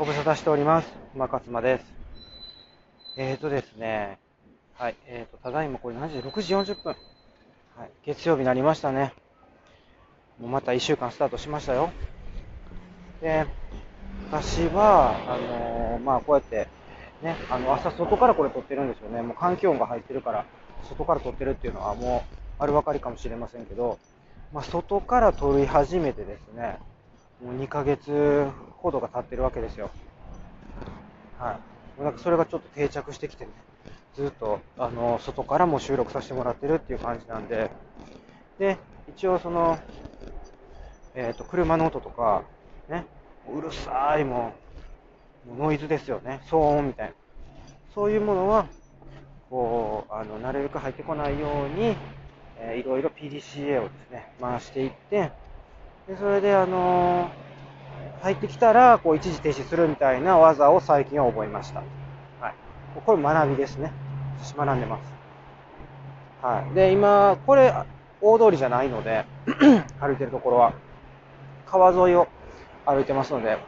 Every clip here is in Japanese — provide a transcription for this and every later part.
ご無沙汰しております。馬勝間です。えーとですね、はい、えーと、ただいまこれ何時 ?6 時40分。はい、月曜日になりましたね。もうまた1週間スタートしましたよ。で、私は、あのーまあこうやって、ね、あの、朝外からこれ撮ってるんですよね。もう環境音が入ってるから、外から撮ってるっていうのはもう、丸分かりかもしれませんけど、まあ外から撮り始めてですね、もう2ヶ月ほどが経ってるわけですよ。はい。なんかそれがちょっと定着してきてね、ずっと、あの、外からも収録させてもらってるっていう感じなんで、で、一応その、えっ、と、車の音とか、ね、うるさいもう、もうノイズですよね、騒音みたいな。そういうものは、こう、あの、なるべく入ってこないように、えーいろいろ PDCA をですね、回していって、で、それで、あの入ってきたら、こう、一時停止するみたいな技を最近は覚えました。はい。これ学びですね。私学んでます。はい。で、今、これ、大通りじゃないので、歩いてるところは、川沿いを歩いてますので、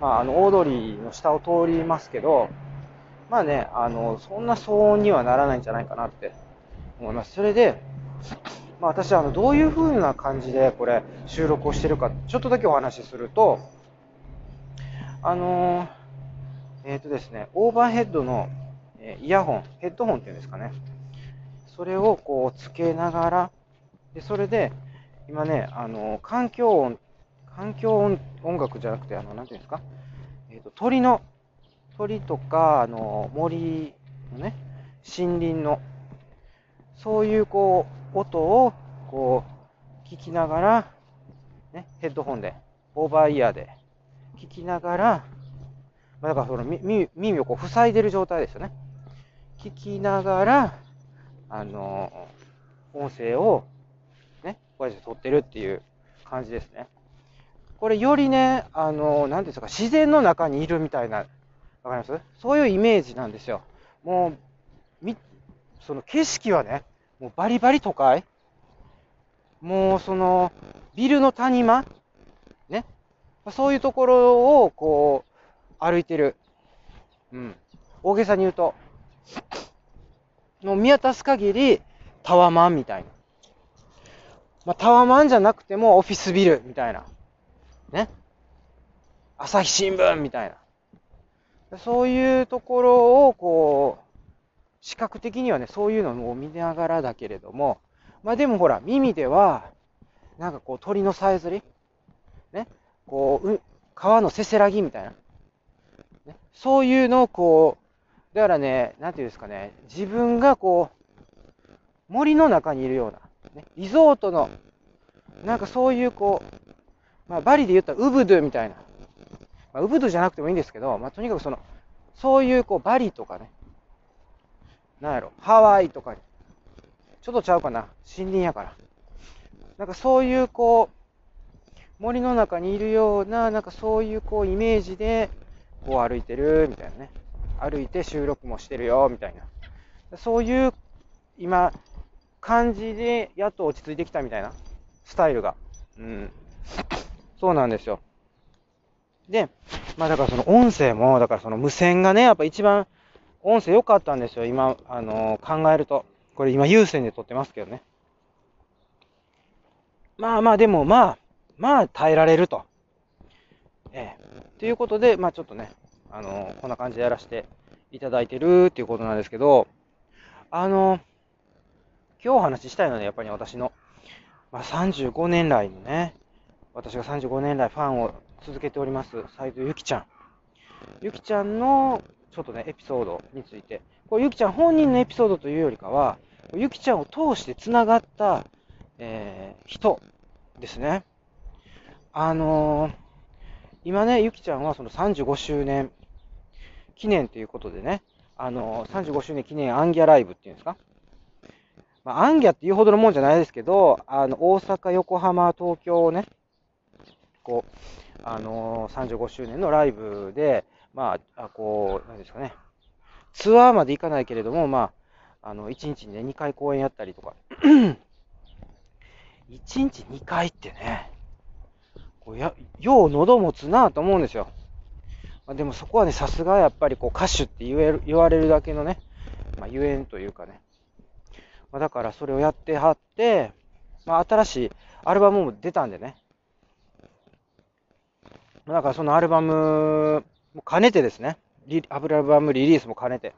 まあ、あの、大通りの下を通りますけど、まあね、あの、そんな騒音にはならないんじゃないかなって思います。それで、まあ、私はあのどういう風な感じでこれ収録をしてるかちょっとだけお話しするとあのーえっ、とですねオーバーヘッドの、えイヤホンヘッドホンっていうんですかね。それをこうつけながらでそれで今ねあのー環境音環境音音楽じゃなくてあのなんていうんですか？えっ、と鳥の鳥とかあの森のね森林のそういうこう音をこう聞きながら、ね、ヘッドホンで、オーバーイヤーで聞きながら、まあ、だからその耳耳をこう塞いでる状態ですよね。聞きながら、あの音声をね、こうやって撮ってるっていう感じですね。これよりね、あのなんですか、自然の中にいるみたいな、わかります？そういうイメージなんですよ。もう、み、その景色はね、もうバリバリ都会？もうその、ビルの谷間？ね？そういうところを、こう、歩いてる。うん。大げさに言うと。もう見渡す限り、タワマンみたいな。まあ、タワマンじゃなくてもオフィスビルみたいな。ね？朝日新聞みたいな。そういうところを、こう、視覚的にはね、そういうのを見ながらだけれども、まあでもほら、耳では、なんかこう鳥のさえずり、ね、こう、う川のせせらぎみたいな、ね、そういうのをこう、だからね、なんていうんですかね、自分がこう、森の中にいるような、ね、リゾートの、なんかそういうこう、まあバリで言ったらウブドゥみたいな、まあ、ウブドゥじゃなくてもいいんですけど、まあとにかくその、そういうこうバリとかね、なんやろ、ハワイとかに、ちょっとちゃうかな、森林やから。なんかそういうこう、森の中にいるような、なんかそういうこうイメージで、こう歩いてる、みたいなね。歩いて収録もしてるよ、みたいな。そういう、今、感じで、やっと落ち着いてきたみたいな、スタイルが。うん。そうなんですよ。で、まあだからその音声も、だからその無線がね、やっぱ一番音声良かったんですよ、今、あのー考えると。これ今有線で撮ってますけどね。まあまあでもまあ、まあ耐えられると。ええ。ということで、まあちょっとね、あのーこんな感じでやらせていただいてるっていうことなんですけど、あのー今日お話ししたいのはね、やっぱり私の、まあ35年来のね、私が35年来ファンを続けております、斉藤由貴ちゃん。ゆきちゃんのちょっとね、エピソードについて、これゆきちゃん本人のエピソードというよりかは、ゆきちゃんを通してつながった、えー人ですね。あのー今ね、ゆきちゃんはその35周年記念ということでね、あのー35周年記念アンギャライブっていうんですか？まあ、アンギャっていうほどのもんじゃないですけど、あの、大阪、横浜、東京をね、こう、あのー35周年のライブで、まあ、あこう、なんですかね、ツアーまで行かないけれども、まあ、あの、1日にね、2回公演やったりとか、1日2回ってね、こうや、よう喉持つなと思うんですよ。まあ、でもそこはね、さすがやっぱりこう歌手って言える言われるだけのね、まあ、ゆえんというかね。まあ、だからそれをやってはって、まあ、新しいアルバムも出たんでね。だからそのアルバムもう兼ねてですね、アルバムリリースも兼ねて、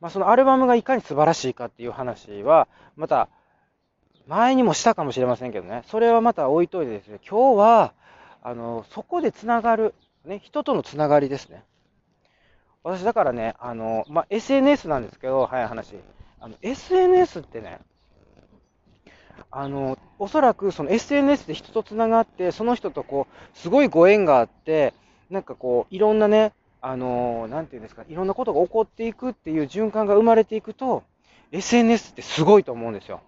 まあ、そのアルバムがいかに素晴らしいかっていう話は、また前にもしたかもしれませんけどね、それはまた置いといてですね、今日は、あの、そこでつながる、ね、人とのつながりですね。私だからね、あの、まあ、SNS なんですけど、早い話。あの、SNS ってね、あの、おそらくその SNS で人とつながって、その人とこう、すごいご縁があって、なんかこう、いろんなね、あの、なんていうんですか、いろんなことが起こっていくっていう循環が生まれていくと、SNS ってすごいと思うんですよ。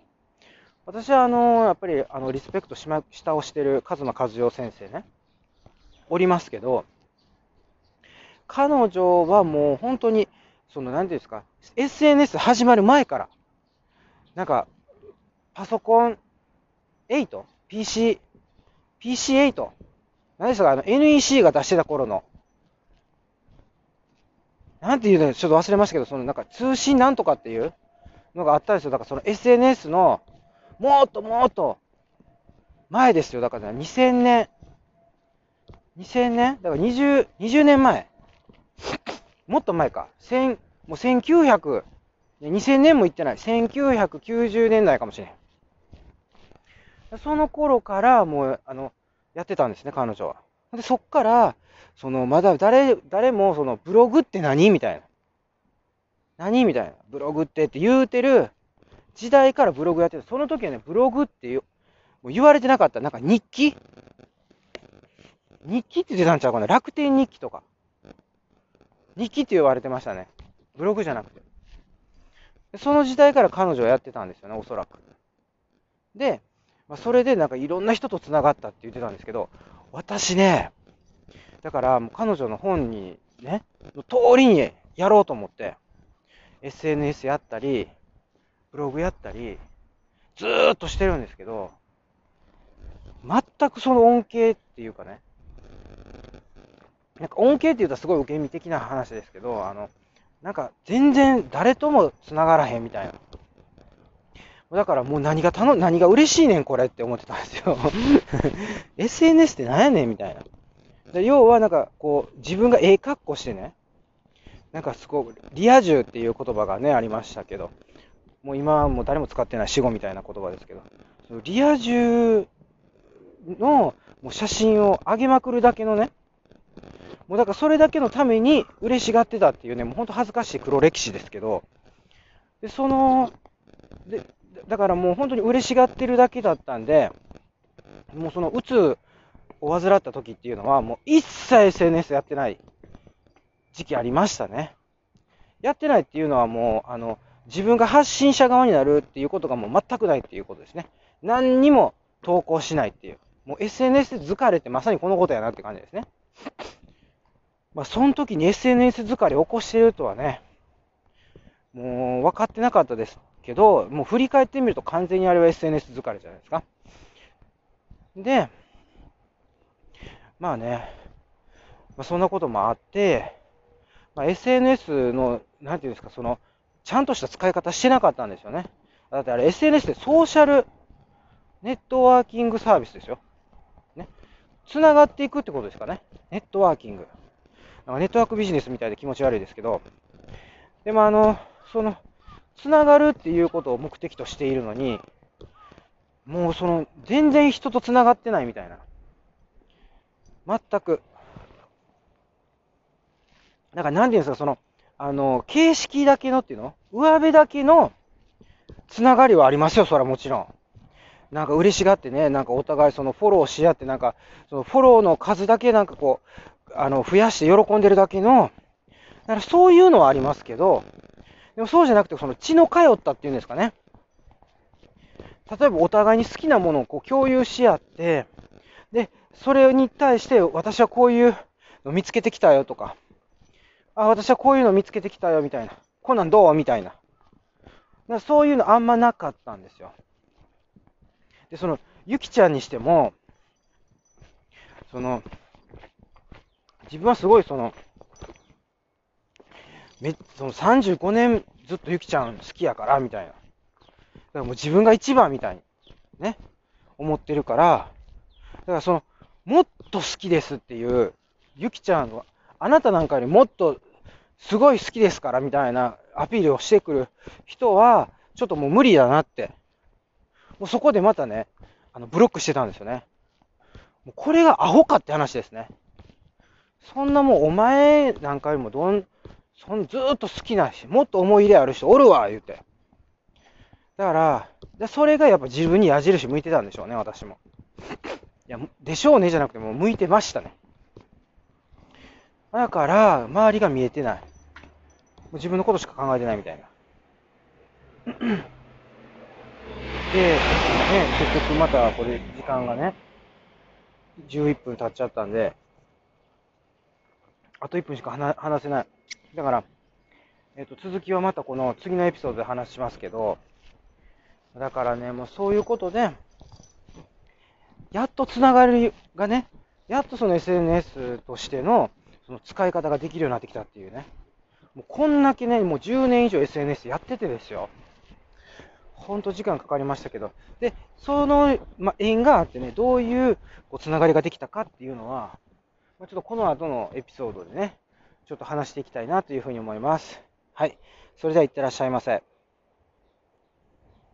私はあの、やっぱりあのリスペクトしま、下をしてる和馬和代先生ね、おりますけど、彼女はもう本当に、その、なんていうんですか、SNS 始まる前から、なんか、パソコン 8?PC、PC8? 何ですか、あの NEC が出してた頃の、なんていうのちょっと忘れましたけど、そのなんか通信なんとかっていうのがあったんですよ。だからその SNS の、もっともっと前ですよ。だから2000年、2000年？だから20、20年前。もっと前か。千、もう1900、2000年も行ってない。1990年代かもしれん。その頃からもう、あの、やってたんですね、彼女は。で、そっから、その、まだ誰、誰も、その、ブログって何？みたいな。何？みたいな。ブログってって言うてる時代からブログやってる。その時はね、ブログってもう言われてなかった。なんか日記？日記って言ってたんちゃうかな？楽天日記とか。日記って言われてましたね。ブログじゃなくて。その時代から彼女はやってたんですよね、おそらく。で、まあ、それでなんかいろんな人と繋がったって言ってたんですけど、私ね、だからもう彼女の本にね、の通りにやろうと思って、SNS やったり、ブログやったり、ずーっとしてるんですけど、全くその恩恵っていうかね、なんか恩恵って言うとすごい受け身的な話ですけど、あの、なんか全然誰とも繋がらへんみたいな。だからもう何が頼何が嬉しいねんこれって思ってたんですよ。SNS って何やねんみたいな。で要はなんかこう自分がええ格好してね、なんかすごくリア充っていう言葉がねありましたけど、もう今はもう誰も使ってない死後みたいな言葉ですけど、リア充のもう写真を上げまくるだけのね、もうだからそれだけのために嬉しがってたっていうね、もう本当恥ずかしい黒歴史ですけど、で、その、で、だからもう本当に嬉しがってるだけだったんで、もうそのうつを患った時っていうのは、もう一切 SNS やってない時期ありましたね。やってないっていうのはもう、あの、自分が発信者側になるっていうことがもう全くないっていうことですね。何にも投稿しないっていう。もう SNS 疲れてまさにこのことやなって感じですね。まあ、その時に SNS 疲れ起こしてるとはね、もう分かってなかったですけど、もう振り返ってみると完全にあれは SNS 疲れじゃないですか。で、まあね、まあ、そんなこともあって、まあ、SNS の、なんていうんですか、その、ちゃんとした使い方してなかったんですよね。だってあれ SNS ってソーシャルネットワーキングサービスですよ。ね。繋がっていくってことですかね。ネットワーキング。なんかネットワークビジネスみたいで気持ち悪いですけど、でもあの、その、つながるっていうことを目的としているのに、もうその、全然人とつながってないみたいな。全く。なんか、なんていうんですか、その、あの、形式だけのっていうの？上辺だけのつながりはありますよ、それはもちろん。なんか嬉しがってね、なんかお互いそのフォローし合って、なんか、そのフォローの数だけなんかこう、あの、増やして喜んでるだけの、だからそういうのはありますけど、でもそうじゃなくて、その血の通ったっていうんですかね。例えばお互いに好きなものをこう共有し合って、で、それに対して私はこういうの見つけてきたよとか、あ、私はこういうの見つけてきたよみたいな。こんなんどうみたいな。だそういうのあんまなかったんですよ。で、その、ゆきちゃんにしても、その、自分はすごいその、めその35年ずっとゆきちゃん好きやから、みたいな。だからもう自分が一番みたいに、ね、思ってるから、だからその、もっと好きですっていう、ゆきちゃんは、あなたなんかよりもっとすごい好きですからみたいなアピールをしてくる人は、ちょっともう無理だなって。もうそこでまたね、あのブロックしてたんですよね。もうこれがアホかって話ですね。そんなもうお前なんかよりもどん、そんずっと好きなし、もっと思い入れある人おるわ、言うて。だから、でそれがやっぱ自分に矢印向いてたんでしょうね、私も。いや、でしょうねじゃなくてもう向いてましたね。だから、周りが見えてない。もう自分のことしか考えてないみたいな。で、ね、結局またこれ時間がね、11分経っちゃったんで、あと1分しか話せない。だから、えっ、と、続きはまたこの次のエピソードで話しますけど、だからね、もうそういうことで、やっとつながりがね、やっとその SNS としてのその使い方ができるようになってきたっていうね。もうこんだけね、もう10年以上 SNS やっててですよ。ほんと時間かかりましたけど。で、その、ま縁があってね、どういうこうつながりができたかっていうのは、まちょっとこの後のエピソードでね、ちょっと話していきたいなというふうに思います。はい。それでは、いってらっしゃいませ。